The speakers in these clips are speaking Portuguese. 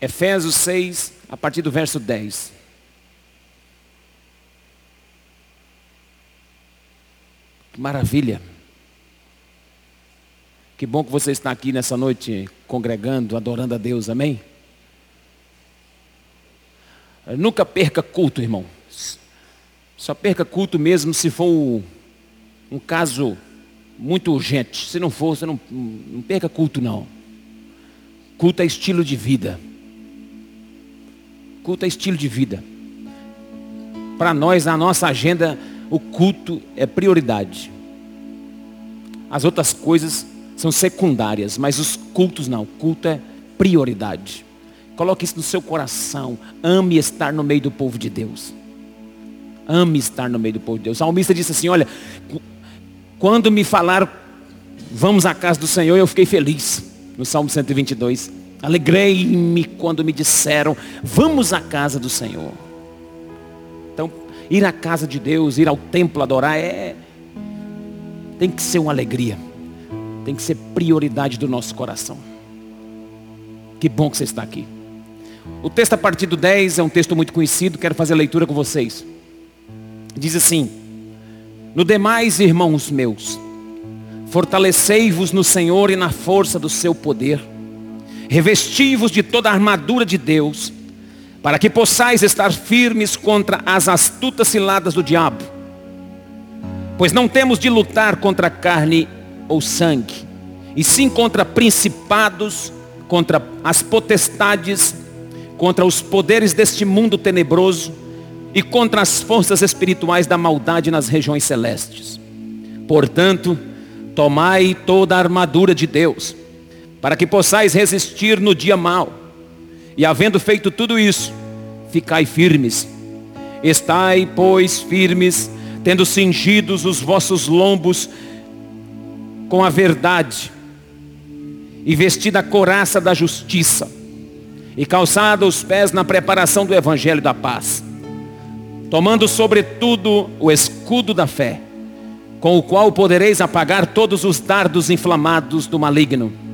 Efésios 6, a partir do verso 10. Que maravilha. Que bom que você está aqui nessa noite congregando, adorando a Deus, amém? Nunca perca culto, irmão. Só perca culto mesmo se for um, caso muito urgente. Se não for, você não, não perca culto não. Culto é estilo de vida. Culto é estilo de vida. Para nós, na nossa agenda, o culto é prioridade. As outras coisas são secundárias, mas os cultos não. O culto é prioridade. Coloque isso no seu coração. Ame estar no meio do povo de Deus. Ame estar no meio do povo de Deus. Salmista disse assim: Olha, quando me falaram, vamos à casa do Senhor, eu fiquei feliz. No Salmo 122. Alegrei-me quando me disseram, vamos à casa do Senhor. Então, ir à casa de Deus, ir ao templo adorar, é. Tem que ser uma alegria. Tem que ser prioridade do nosso coração. Que bom que você está aqui. O texto a partir do 10 é um texto muito conhecido, quero fazer a leitura com vocês. Diz assim: No demais, irmãos meus, fortalecei-vos no Senhor e na força do seu poder. Revesti-vos de toda a armadura de Deus, para que possais estar firmes contra as astutas ciladas do diabo. Pois não temos de lutar contra carne ou sangue, e sim contra principados, contra as potestades, contra os poderes deste mundo tenebroso e contra as forças espirituais da maldade nas regiões celestes. Portanto, tomai toda a armadura de Deus, para que possais resistir no dia mau. E havendo feito tudo isso, ficai firmes. Estai, pois, firmes, tendo cingidos os vossos lombos com a verdade, e vestida a coraça da justiça, e calçado os pés na preparação do evangelho da paz, tomando sobretudo o escudo da fé, com o qual podereis apagar todos os dardos inflamados do maligno.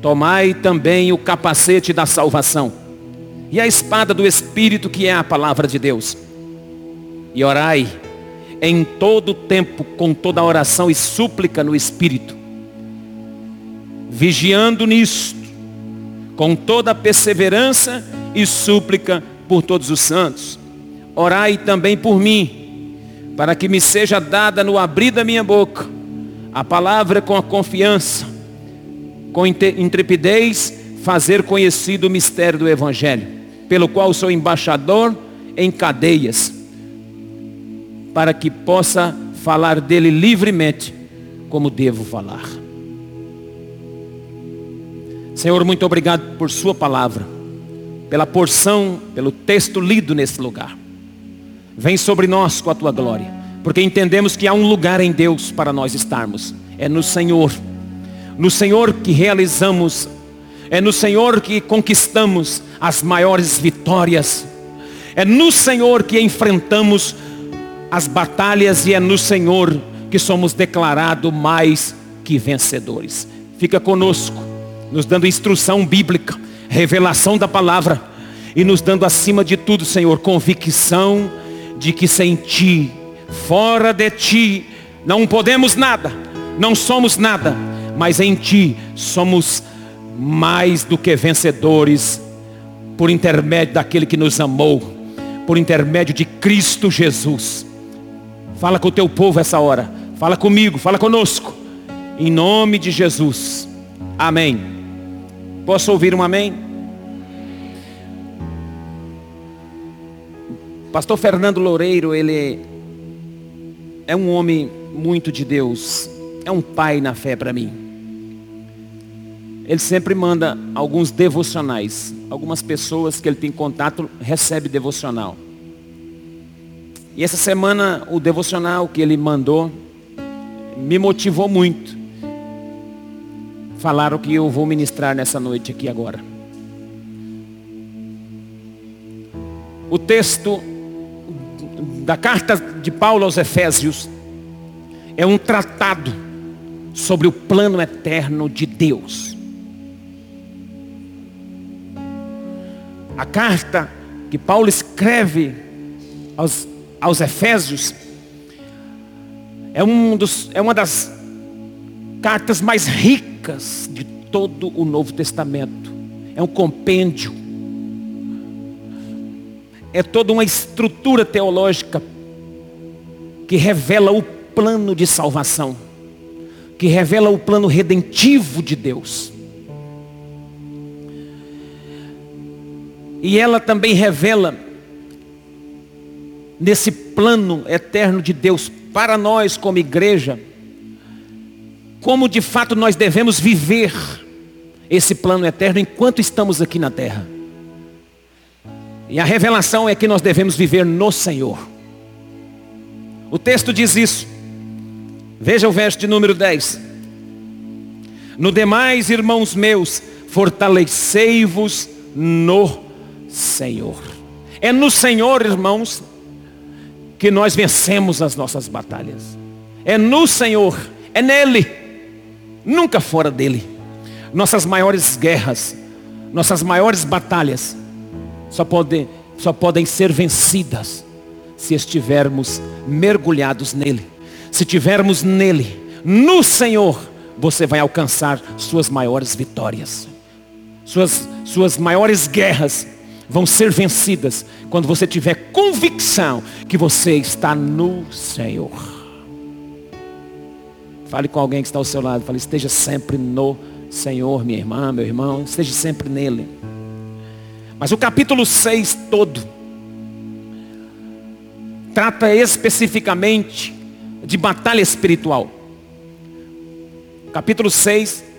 Tomai também o capacete da salvação e a espada do Espírito, que é a palavra de Deus. E orai em todo tempo com toda oração e súplica no Espírito, vigiando nisto com toda perseverança e súplica por todos os santos. Orai também por mim, para que me seja dada no abrir da minha boca a palavra com a confiança, com intrepidez, fazer conhecido o mistério do Evangelho, pelo qual sou embaixador em cadeias, para que possa falar dele livremente, como devo falar. Senhor, muito obrigado por Sua palavra, pela porção, pelo texto lido nesse lugar. Vem sobre nós com a Tua glória, porque entendemos que há um lugar em Deus para nós estarmos. É no Senhor, no Senhor que realizamos, é no Senhor que conquistamos as maiores vitórias, é no Senhor que enfrentamos as batalhas e é no Senhor que somos declarados mais que vencedores. Fica conosco nos dando instrução bíblica, revelação da palavra e nos dando acima de tudo, Senhor, convicção de que sem ti, fora de ti, não podemos nada, não somos nada, mas em ti somos mais do que vencedores por intermédio daquele que nos amou, por intermédio de Cristo Jesus. Fala com o teu povo essa hora. Fala comigo, fala conosco. Em nome de Jesus. Amém. Posso ouvir um amém? Pastor Fernando Loureiro, ele é um homem muito de Deus. É um pai na fé para mim. Ele sempre manda alguns devocionais. Algumas pessoas que ele tem contato recebe devocional. E essa semana o devocional que ele mandou me motivou muito falar o que eu vou ministrar nessa noite aqui agora. O texto da carta de Paulo aos Efésios é um tratado sobre o plano eterno de Deus. A carta que Paulo escreve aos, aos Efésios é, um dos, é uma das cartas mais ricas de todo o Novo Testamento. É um compêndio. É toda uma estrutura teológica que revela o plano de salvação, que revela o plano redentivo de Deus. E ela também revela nesse plano eterno de Deus para nós como igreja, como de fato nós devemos viver esse plano eterno enquanto estamos aqui na terra. E a revelação é que nós devemos viver no Senhor. O texto diz isso. Veja o verso de número 10. No demais, irmãos meus, fortalecei-vos no Senhor. É no Senhor, irmãos, que nós vencemos as nossas batalhas. É no Senhor, é nele, nunca fora dele. Nossas maiores guerras, nossas maiores batalhas só podem, só podem ser vencidas se estivermos mergulhados nele. Se tivermos nele, no Senhor, você vai alcançar suas maiores vitórias. Suas, suas maiores guerras vão ser vencidas quando você tiver convicção que você está no Senhor. Fale com alguém que está ao seu lado. Fale, esteja sempre no Senhor, minha irmã, meu irmão. Esteja sempre nele. Mas o capítulo 6 todo trata especificamente de batalha espiritual. Capítulo 6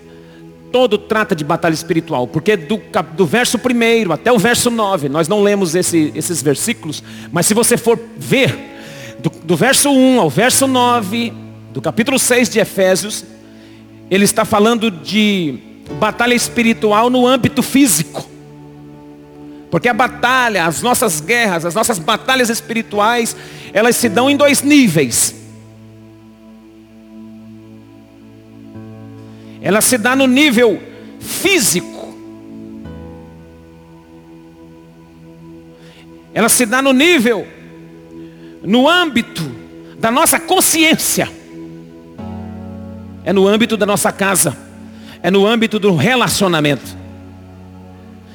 todo trata de batalha espiritual, porque do, do verso 1 até o verso 9, nós não lemos esse, esses versículos, mas se você for ver, do, do verso 1 ao verso 9, do capítulo 6 de Efésios, ele está falando de batalha espiritual no âmbito físico. Porque a batalha, as nossas guerras, as nossas batalhas espirituais, elas se dão em dois níveis. Ela se dá no nível físico. Ela se dá no nível, no âmbito da nossa consciência. É no âmbito da nossa casa. É no âmbito do relacionamento.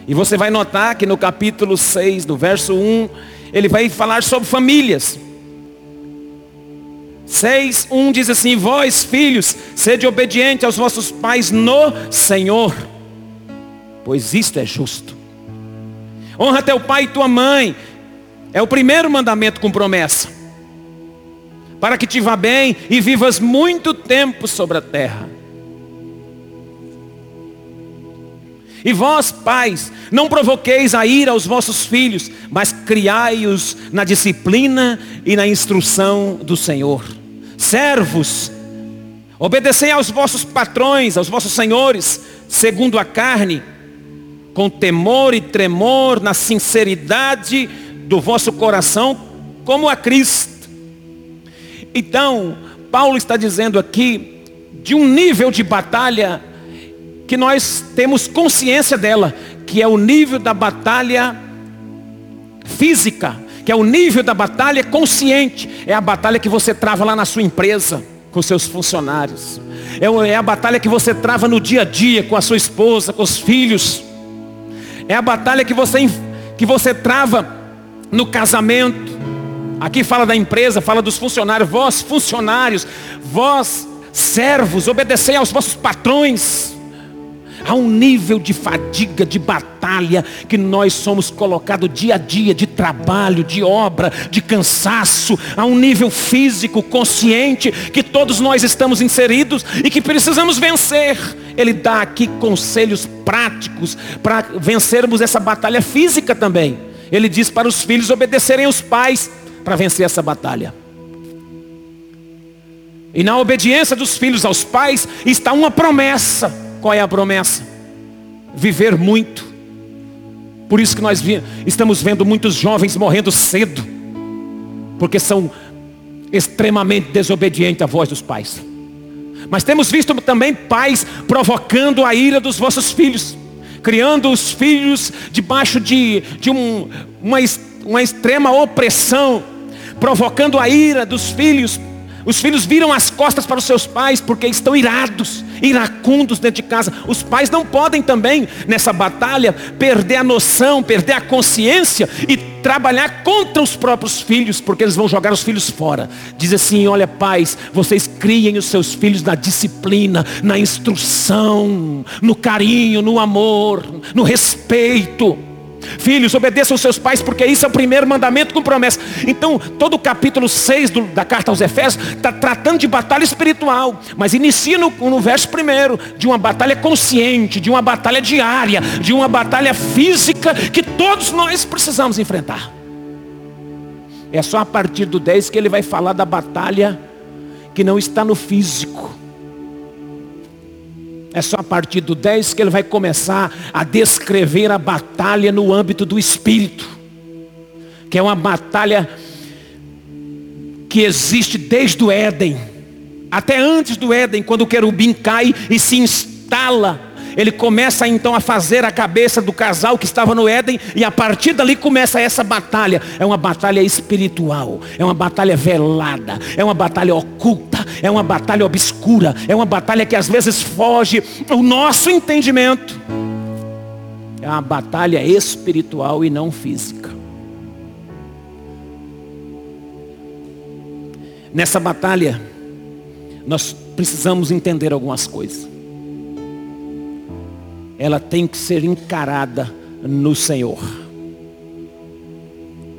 E você vai notar que no capítulo 6, no verso 1, ele vai falar sobre famílias. 6, 1 diz assim, vós filhos, sede obediente aos vossos pais no Senhor, pois isto é justo. Honra teu pai e tua mãe, é o primeiro mandamento com promessa, para que te vá bem e vivas muito tempo sobre a terra. E vós, pais, não provoqueis a ira aos vossos filhos, mas criai-os na disciplina e na instrução do Senhor. Servos, obedecei aos vossos patrões, aos vossos senhores, segundo a carne, com temor e tremor, na sinceridade do vosso coração, como a Cristo. Então, Paulo está dizendo aqui de um nível de batalha que nós temos consciência dela, que é o nível da batalha física, que é o nível da batalha consciente, é a batalha que você trava lá na sua empresa, com seus funcionários, é, é a batalha que você trava no dia a dia, com a sua esposa, com os filhos, é a batalha que você, que você trava no casamento, aqui fala da empresa, fala dos funcionários, vós funcionários, vós servos, obedecei aos vossos patrões, Há um nível de fadiga, de batalha que nós somos colocados dia a dia, de trabalho, de obra, de cansaço. Há um nível físico, consciente, que todos nós estamos inseridos e que precisamos vencer. Ele dá aqui conselhos práticos para vencermos essa batalha física também. Ele diz para os filhos obedecerem os pais para vencer essa batalha. E na obediência dos filhos aos pais está uma promessa. Qual é a promessa? Viver muito. Por isso que nós estamos vendo muitos jovens morrendo cedo. Porque são extremamente desobedientes à voz dos pais. Mas temos visto também pais provocando a ira dos vossos filhos. criando os filhos debaixo de, de um, uma, uma extrema opressão, provocando a ira dos filhos. Os filhos viram as costas para os seus pais porque estão irados, iracundos dentro de casa. Os pais não podem também, nessa batalha, perder a noção, perder a consciência e trabalhar contra os próprios filhos, porque eles vão jogar os filhos fora. Diz assim: olha, pais, vocês criem os seus filhos na disciplina, na instrução, no carinho, no amor, no respeito. Filhos, obedeçam seus pais, porque isso é o primeiro mandamento com promessa. Então, todo o capítulo 6 do, da carta aos Efésios está tratando de batalha espiritual, mas inicia no, no verso primeiro, de uma batalha consciente, de uma batalha diária, de uma batalha física que todos nós precisamos enfrentar. É só a partir do 10 que ele vai falar da batalha que não está no físico é só a partir do 10 que ele vai começar a descrever a batalha no âmbito do espírito. Que é uma batalha que existe desde o Éden. Até antes do Éden, quando o querubim cai e se instala ele começa então a fazer a cabeça do casal que estava no Éden, e a partir dali começa essa batalha. É uma batalha espiritual, é uma batalha velada, é uma batalha oculta, é uma batalha obscura, é uma batalha que às vezes foge o nosso entendimento. É uma batalha espiritual e não física. Nessa batalha, nós precisamos entender algumas coisas ela tem que ser encarada no Senhor.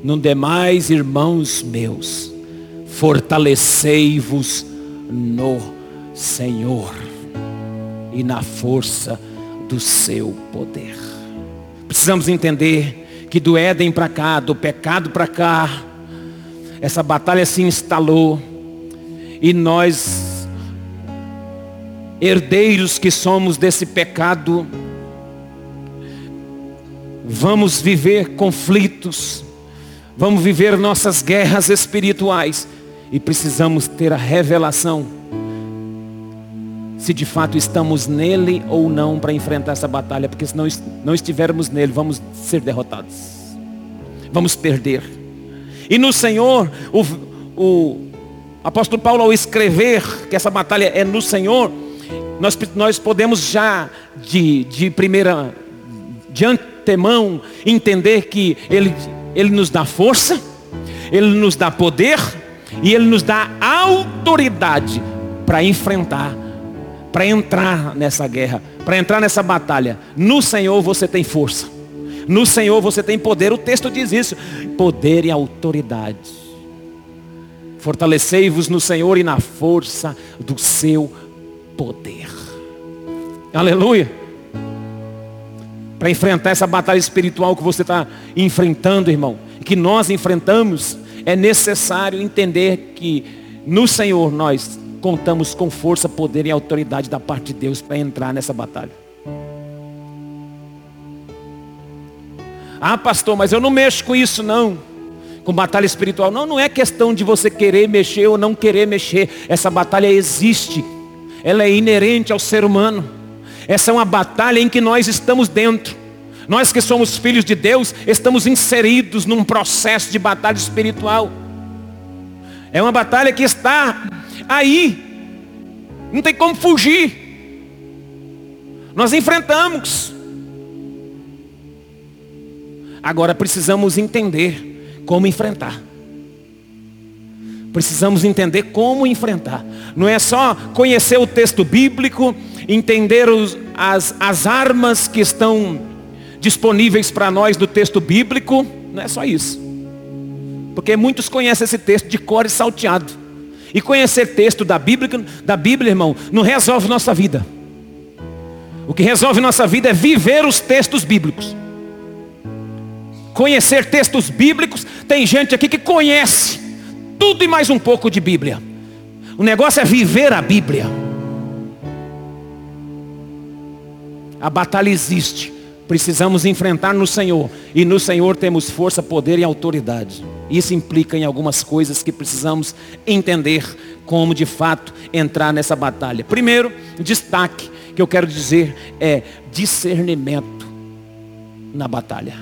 No demais, irmãos meus, fortalecei-vos no Senhor e na força do seu poder. Precisamos entender que do Éden para cá, do pecado para cá, essa batalha se instalou e nós, herdeiros que somos desse pecado, vamos viver conflitos, vamos viver nossas guerras espirituais. E precisamos ter a revelação se de fato estamos nele ou não para enfrentar essa batalha, porque se não, não estivermos nele, vamos ser derrotados, vamos perder. E no Senhor, o, o apóstolo Paulo, ao escrever que essa batalha é no Senhor, nós, nós podemos já de, de primeira, diante antemão entender que Ele, Ele nos dá força, Ele nos dá poder e Ele nos dá autoridade para enfrentar, para entrar nessa guerra, para entrar nessa batalha. No Senhor você tem força. No Senhor você tem poder. O texto diz isso: poder e autoridade. Fortalecei-vos no Senhor e na força do seu poder. Aleluia para enfrentar essa batalha espiritual que você está enfrentando, irmão, que nós enfrentamos, é necessário entender que no Senhor nós contamos com força, poder e autoridade da parte de Deus para entrar nessa batalha. Ah, pastor, mas eu não mexo com isso não. Com batalha espiritual. Não, não é questão de você querer mexer ou não querer mexer. Essa batalha existe. Ela é inerente ao ser humano. Essa é uma batalha em que nós estamos dentro. Nós que somos filhos de Deus, estamos inseridos num processo de batalha espiritual. É uma batalha que está aí. Não tem como fugir. Nós enfrentamos. Agora precisamos entender como enfrentar. Precisamos entender como enfrentar. Não é só conhecer o texto bíblico, entender os, as, as armas que estão disponíveis para nós do texto bíblico, não é só isso. Porque muitos conhecem esse texto de cor e salteado. E conhecer texto da Bíblia, da Bíblia, irmão, não resolve nossa vida. O que resolve nossa vida é viver os textos bíblicos. Conhecer textos bíblicos, tem gente aqui que conhece tudo e mais um pouco de Bíblia. O negócio é viver a Bíblia. A batalha existe. Precisamos enfrentar no Senhor. E no Senhor temos força, poder e autoridade. Isso implica em algumas coisas que precisamos entender como de fato entrar nessa batalha. Primeiro, destaque que eu quero dizer é discernimento na batalha.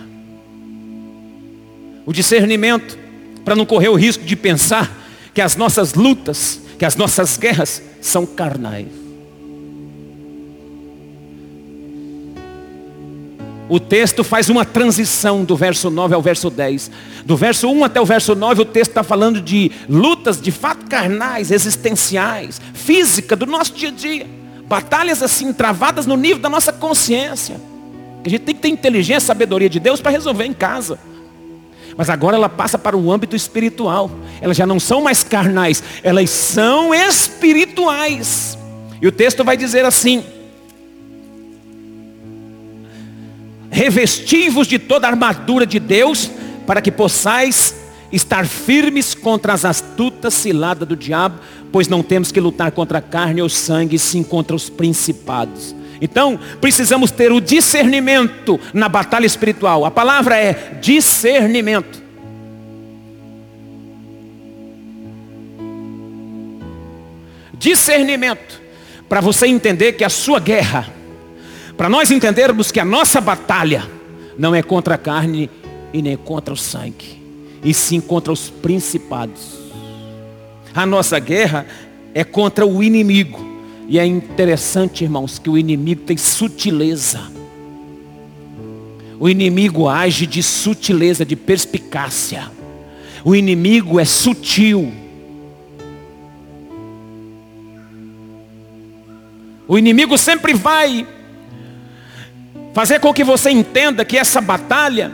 O discernimento, para não correr o risco de pensar que as nossas lutas, que as nossas guerras são carnais. O texto faz uma transição do verso 9 ao verso 10. Do verso 1 até o verso 9, o texto está falando de lutas de fato carnais, existenciais, física, do nosso dia a dia. Batalhas assim, travadas no nível da nossa consciência. A gente tem que ter inteligência, sabedoria de Deus para resolver em casa. Mas agora ela passa para um âmbito espiritual. Elas já não são mais carnais, elas são espirituais. E o texto vai dizer assim: Revestivos de toda a armadura de Deus, para que possais estar firmes contra as astutas ciladas do diabo, pois não temos que lutar contra a carne ou sangue, sim contra os principados. Então, precisamos ter o discernimento na batalha espiritual. A palavra é discernimento. Discernimento. Para você entender que a sua guerra para nós entendermos que a nossa batalha não é contra a carne e nem contra o sangue, e sim contra os principados. A nossa guerra é contra o inimigo. E é interessante, irmãos, que o inimigo tem sutileza. O inimigo age de sutileza, de perspicácia. O inimigo é sutil. O inimigo sempre vai fazer com que você entenda que essa batalha,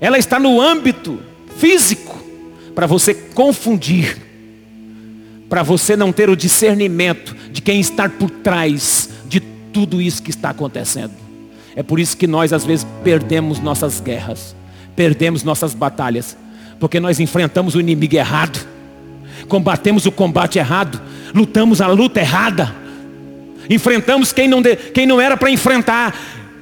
ela está no âmbito físico, para você confundir, para você não ter o discernimento de quem está por trás de tudo isso que está acontecendo. É por isso que nós às vezes perdemos nossas guerras, perdemos nossas batalhas, porque nós enfrentamos o inimigo errado, combatemos o combate errado, lutamos a luta errada. Enfrentamos quem não, de, quem não era para enfrentar.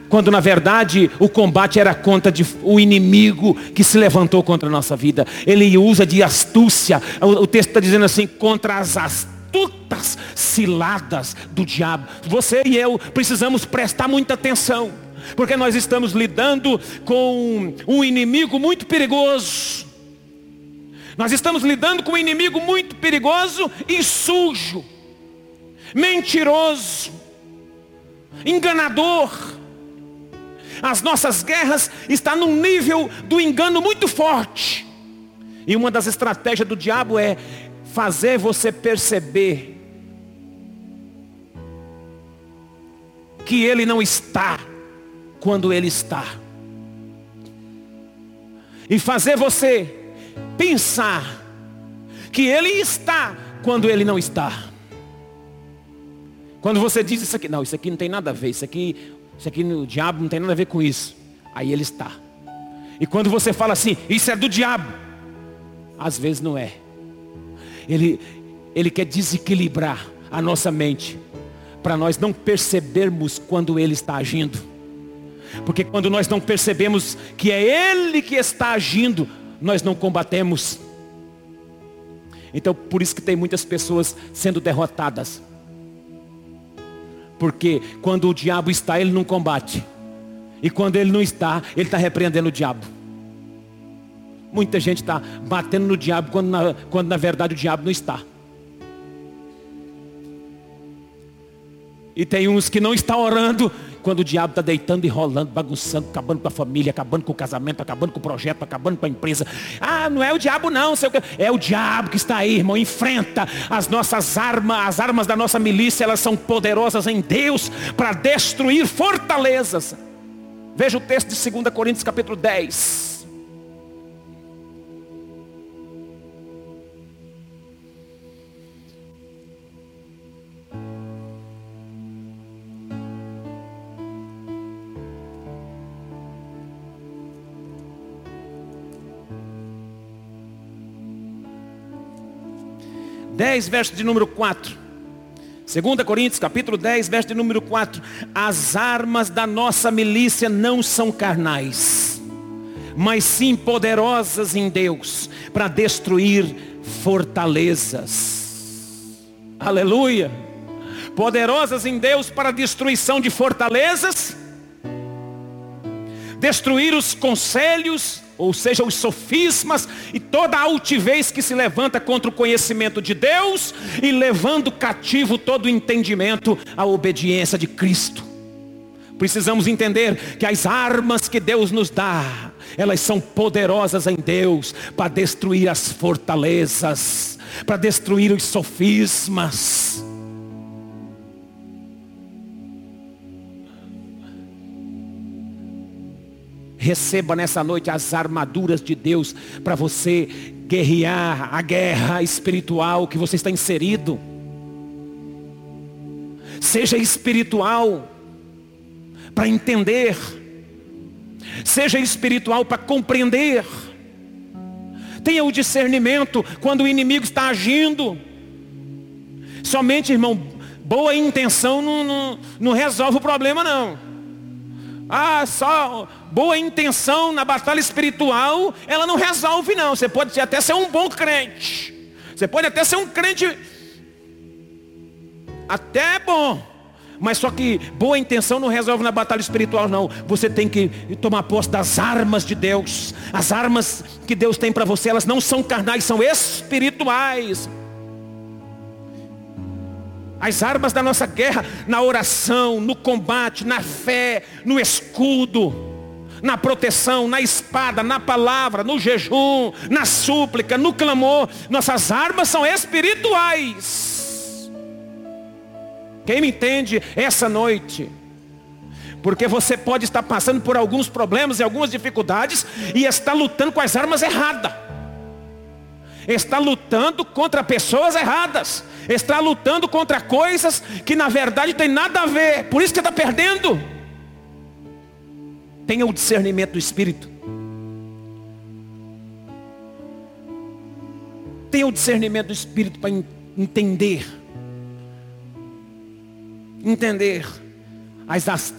Quando na verdade o combate era contra de, o inimigo que se levantou contra a nossa vida. Ele usa de astúcia. O, o texto está dizendo assim, contra as astutas ciladas do diabo. Você e eu precisamos prestar muita atenção. Porque nós estamos lidando com um inimigo muito perigoso. Nós estamos lidando com um inimigo muito perigoso e sujo mentiroso, enganador. As nossas guerras estão num nível do engano muito forte. E uma das estratégias do diabo é fazer você perceber que ele não está quando ele está. E fazer você pensar que ele está quando ele não está. Quando você diz isso aqui, não, isso aqui não tem nada a ver, isso aqui, isso aqui o diabo não tem nada a ver com isso. Aí ele está. E quando você fala assim, isso é do diabo, às vezes não é. Ele, ele quer desequilibrar a nossa mente, para nós não percebermos quando ele está agindo. Porque quando nós não percebemos que é ele que está agindo, nós não combatemos. Então por isso que tem muitas pessoas sendo derrotadas porque quando o diabo está, ele não combate. E quando ele não está, ele está repreendendo o diabo. Muita gente está batendo no diabo quando na, quando na verdade o diabo não está. E tem uns que não estão orando quando o diabo está deitando e rolando, bagunçando, acabando com a família, acabando com o casamento, acabando com o projeto, acabando com a empresa. Ah, não é o diabo não, sei o que. é o diabo que está aí, irmão. Enfrenta as nossas armas, as armas da nossa milícia, elas são poderosas em Deus para destruir fortalezas. Veja o texto de 2 Coríntios capítulo 10. 10, verso de número 4. 2 Coríntios, capítulo 10, verso de número 4. As armas da nossa milícia não são carnais, mas sim poderosas em Deus, para destruir fortalezas. Aleluia. Poderosas em Deus para destruição de fortalezas. destruir os conselhos, ou seja, os sofismas e toda a altivez que se levanta contra o conhecimento de Deus e levando cativo todo o entendimento à obediência de Cristo. Precisamos entender que as armas que Deus nos dá, elas são poderosas em Deus para destruir as fortalezas, para destruir os sofismas. Receba nessa noite as armaduras de Deus para você guerrear a guerra espiritual que você está inserido. Seja espiritual para entender. Seja espiritual para compreender. Tenha o discernimento quando o inimigo está agindo. Somente, irmão, boa intenção não, não, não resolve o problema, não. Ah, só boa intenção na batalha espiritual, ela não resolve, não. Você pode até ser um bom crente. Você pode até ser um crente até bom. Mas só que boa intenção não resolve na batalha espiritual, não. Você tem que tomar posse das armas de Deus. As armas que Deus tem para você, elas não são carnais, são espirituais. As armas da nossa guerra na oração, no combate, na fé, no escudo, na proteção, na espada, na palavra, no jejum, na súplica, no clamor. Nossas armas são espirituais. Quem me entende essa noite? Porque você pode estar passando por alguns problemas e algumas dificuldades e está lutando com as armas erradas. Está lutando contra pessoas erradas. Está lutando contra coisas que na verdade tem nada a ver. Por isso que está perdendo. Tenha o discernimento do Espírito. Tenha o discernimento do Espírito para entender entender as,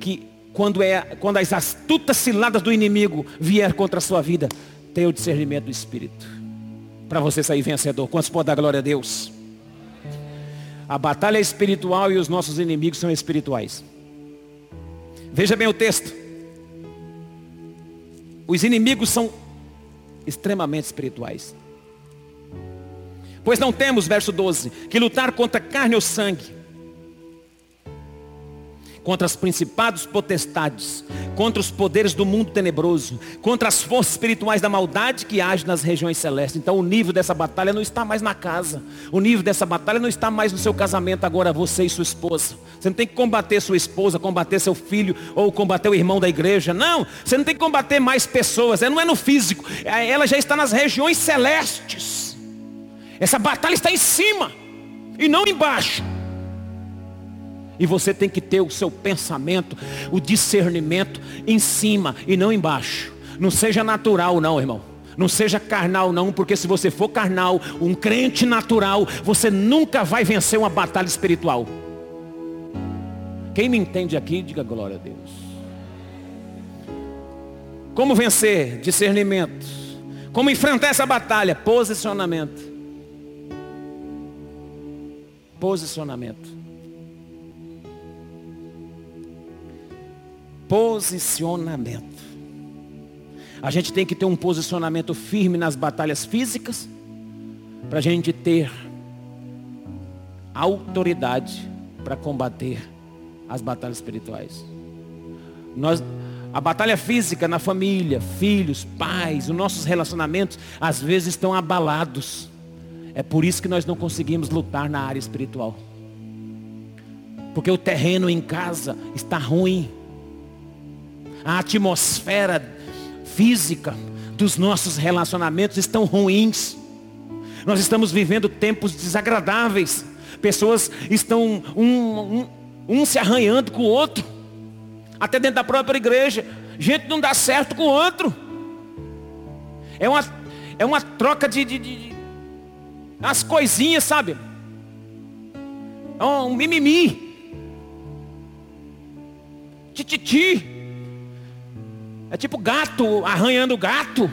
que quando, é, quando as astutas ciladas do inimigo vier contra a sua vida, tenha o discernimento do Espírito. Para você sair vencedor. Quantos podem dar glória a Deus? A batalha é espiritual e os nossos inimigos são espirituais. Veja bem o texto. Os inimigos são extremamente espirituais. Pois não temos, verso 12, que lutar contra carne ou sangue, contra os principados potestades, contra os poderes do mundo tenebroso, contra as forças espirituais da maldade que agem nas regiões celestes. Então o nível dessa batalha não está mais na casa. O nível dessa batalha não está mais no seu casamento agora, você e sua esposa. Você não tem que combater sua esposa, combater seu filho ou combater o irmão da igreja. Não, você não tem que combater mais pessoas. Não é no físico. É, ela já está nas regiões celestes. Essa batalha está em cima e não embaixo. E você tem que ter o seu pensamento, o discernimento em cima e não embaixo. Não seja natural não, irmão. Não seja carnal não, porque se você for carnal, um crente natural, você nunca vai vencer uma batalha espiritual. Quem me entende aqui, diga glória a Deus. Como vencer? Discernimento. Como enfrentar essa batalha? Posicionamento. Posicionamento. Posicionamento. A gente tem que ter um posicionamento firme nas batalhas físicas, para a gente ter autoridade para combater as batalhas espirituais. Nós, a batalha física na família, filhos, pais, os nossos relacionamentos, às vezes estão abalados. É por isso que nós não conseguimos lutar na área espiritual. Porque o terreno em casa está ruim a atmosfera física dos nossos relacionamentos estão ruins. Nós estamos vivendo tempos desagradáveis. Pessoas estão um, um, um se arranhando com o outro. Até dentro da própria igreja. Gente não dá certo com o outro. É uma, é uma troca de, de, de as coisinhas, sabe? É um mimimi. Tititi. É tipo gato arranhando gato.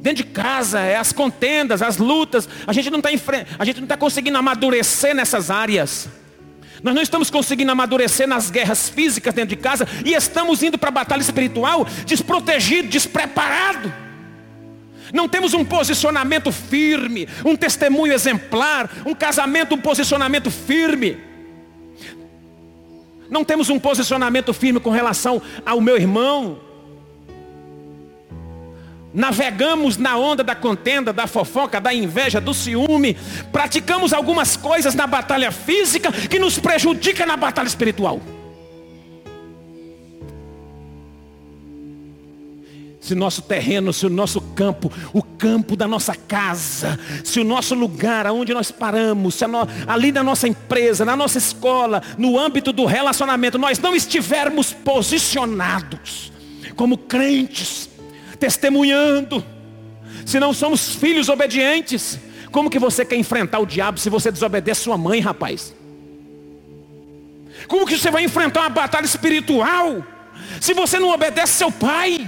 Dentro de casa, é as contendas, as lutas. A gente não está a gente não está conseguindo amadurecer nessas áreas. Nós não estamos conseguindo amadurecer nas guerras físicas dentro de casa e estamos indo para a batalha espiritual desprotegido, despreparado. Não temos um posicionamento firme, um testemunho exemplar, um casamento, um posicionamento firme. Não temos um posicionamento firme com relação ao meu irmão, navegamos na onda da contenda, da fofoca, da inveja, do ciúme, praticamos algumas coisas na batalha física que nos prejudica na batalha espiritual. Se nosso terreno, se o nosso campo, o campo da nossa casa, se o nosso lugar, aonde nós paramos, se no, ali na nossa empresa, na nossa escola, no âmbito do relacionamento, nós não estivermos posicionados como crentes, testemunhando, se não somos filhos obedientes, como que você quer enfrentar o diabo se você desobedece sua mãe, rapaz? Como que você vai enfrentar uma batalha espiritual se você não obedece seu pai?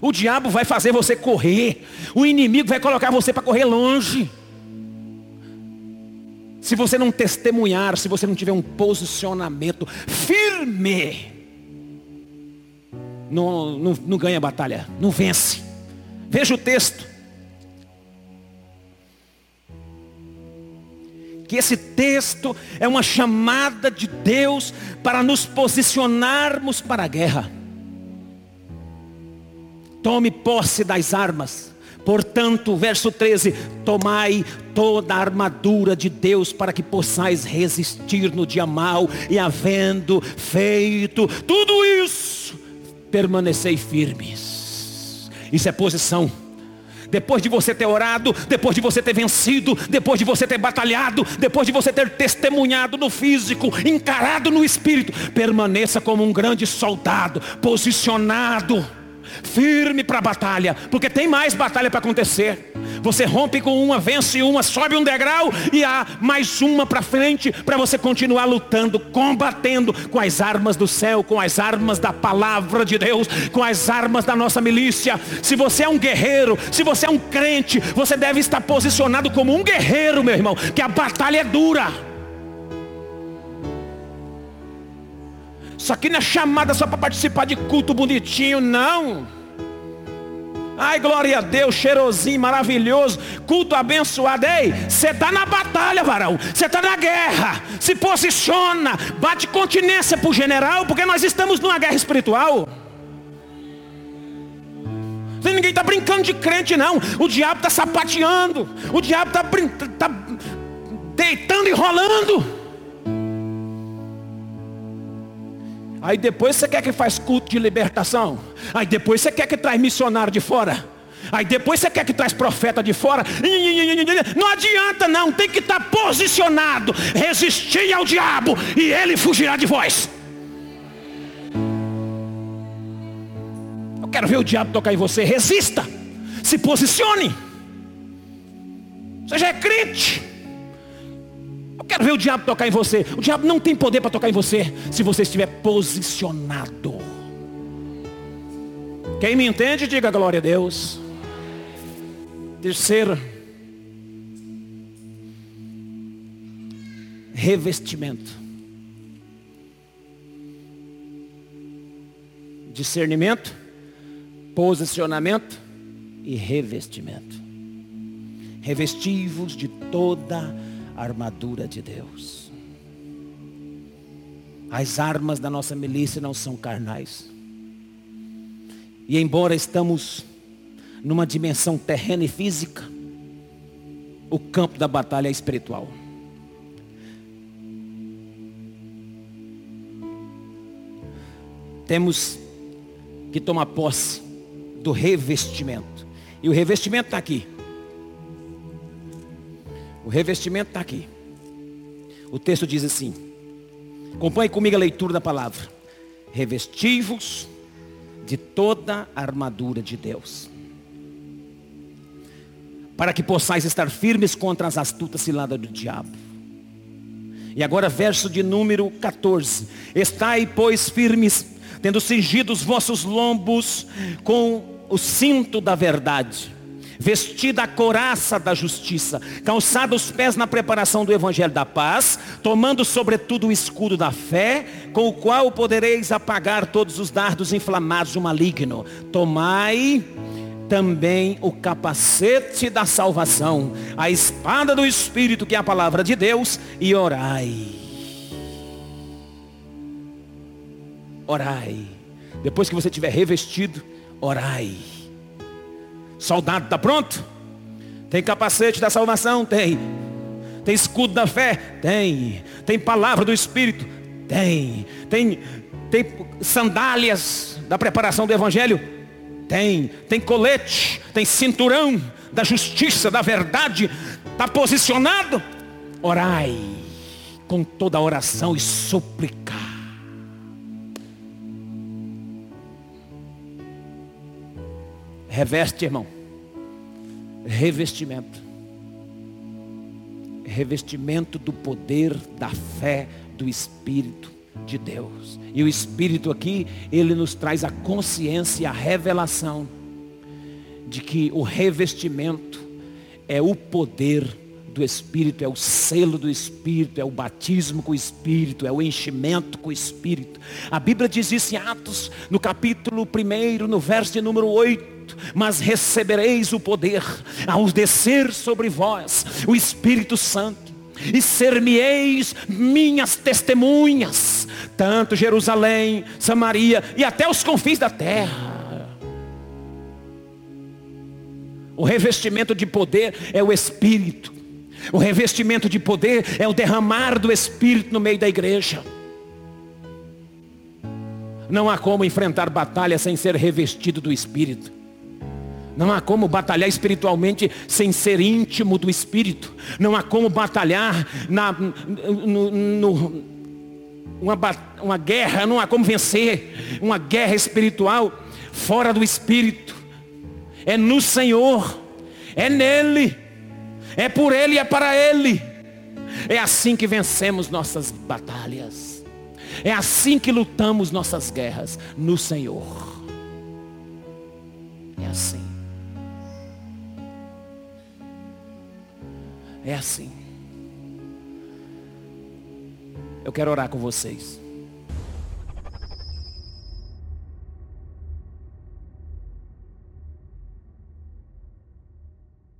O diabo vai fazer você correr, o inimigo vai colocar você para correr longe. Se você não testemunhar, se você não tiver um posicionamento firme, não, não, não ganha batalha, não vence. Veja o texto. Que esse texto é uma chamada de Deus para nos posicionarmos para a guerra. Tome posse das armas. Portanto, verso 13: Tomai toda a armadura de Deus para que possais resistir no dia mal e havendo feito tudo isso, permanecei firmes. Isso é posição. Depois de você ter orado, depois de você ter vencido, depois de você ter batalhado, depois de você ter testemunhado no físico, encarado no espírito, permaneça como um grande soldado, posicionado firme para a batalha, porque tem mais batalha para acontecer. Você rompe com uma, vence uma, sobe um degrau e há mais uma para frente para você continuar lutando, combatendo com as armas do céu, com as armas da palavra de Deus, com as armas da nossa milícia. Se você é um guerreiro, se você é um crente, você deve estar posicionado como um guerreiro, meu irmão, que a batalha é dura. Isso aqui não é chamada só para participar de culto bonitinho, não. Ai, glória a Deus, cheirosinho, maravilhoso, culto abençoado. Ei, você está na batalha, varão. Você está na guerra. Se posiciona, bate continência para o general, porque nós estamos numa guerra espiritual. Ninguém está brincando de crente, não. O diabo está sapateando. O diabo está tá deitando e rolando. Aí depois você quer que faz culto de libertação. Aí depois você quer que traz missionário de fora. Aí depois você quer que traz profeta de fora. Não adianta não, tem que estar posicionado. Resistir ao diabo e ele fugirá de vós. Eu quero ver o diabo tocar em você. Resista. Se posicione. Seja crente quero ver o diabo tocar em você. O diabo não tem poder para tocar em você se você estiver posicionado. Quem me entende, diga glória a Deus. Terceiro, revestimento. Discernimento, posicionamento e revestimento. Revestivos de toda a armadura de Deus. As armas da nossa milícia não são carnais. E embora estamos numa dimensão terrena e física, o campo da batalha é espiritual. Temos que tomar posse do revestimento. E o revestimento está aqui. O revestimento está aqui. O texto diz assim: acompanhe comigo a leitura da palavra. Revestivos de toda a armadura de Deus. Para que possais estar firmes contra as astutas ciladas do diabo. E agora verso de número 14. Estai, pois, firmes, tendo cingido os vossos lombos com o cinto da verdade vestida a coraça da justiça, calçada os pés na preparação do evangelho da paz, tomando sobretudo o escudo da fé, com o qual podereis apagar todos os dardos inflamados do maligno. Tomai também o capacete da salvação, a espada do Espírito, que é a palavra de Deus, e orai. Orai. Depois que você tiver revestido, orai. Soldado está pronto? Tem capacete da salvação? Tem. Tem escudo da fé? Tem. Tem palavra do Espírito? Tem. Tem, tem sandálias da preparação do Evangelho? Tem. Tem colete? Tem cinturão da justiça, da verdade? Está posicionado? Orai com toda oração e súplica. Reveste, irmão. Revestimento. Revestimento do poder da fé do Espírito de Deus. E o Espírito aqui, ele nos traz a consciência, a revelação de que o revestimento é o poder do Espírito, é o selo do Espírito, é o batismo com o Espírito, é o enchimento com o Espírito. A Bíblia diz isso em Atos, no capítulo 1, no verso de número 8 mas recebereis o poder ao descer sobre vós o Espírito Santo, e ser-me-eis minhas testemunhas, tanto Jerusalém, Samaria e até os confins da terra. O revestimento de poder é o Espírito. O revestimento de poder é o derramar do Espírito no meio da igreja. Não há como enfrentar batalha sem ser revestido do Espírito. Não há como batalhar espiritualmente sem ser íntimo do Espírito. Não há como batalhar na, no, no, uma, uma guerra, não há como vencer uma guerra espiritual fora do Espírito. É no Senhor, é nele, é por Ele e é para Ele. É assim que vencemos nossas batalhas. É assim que lutamos nossas guerras no Senhor. É assim. É assim. Eu quero orar com vocês.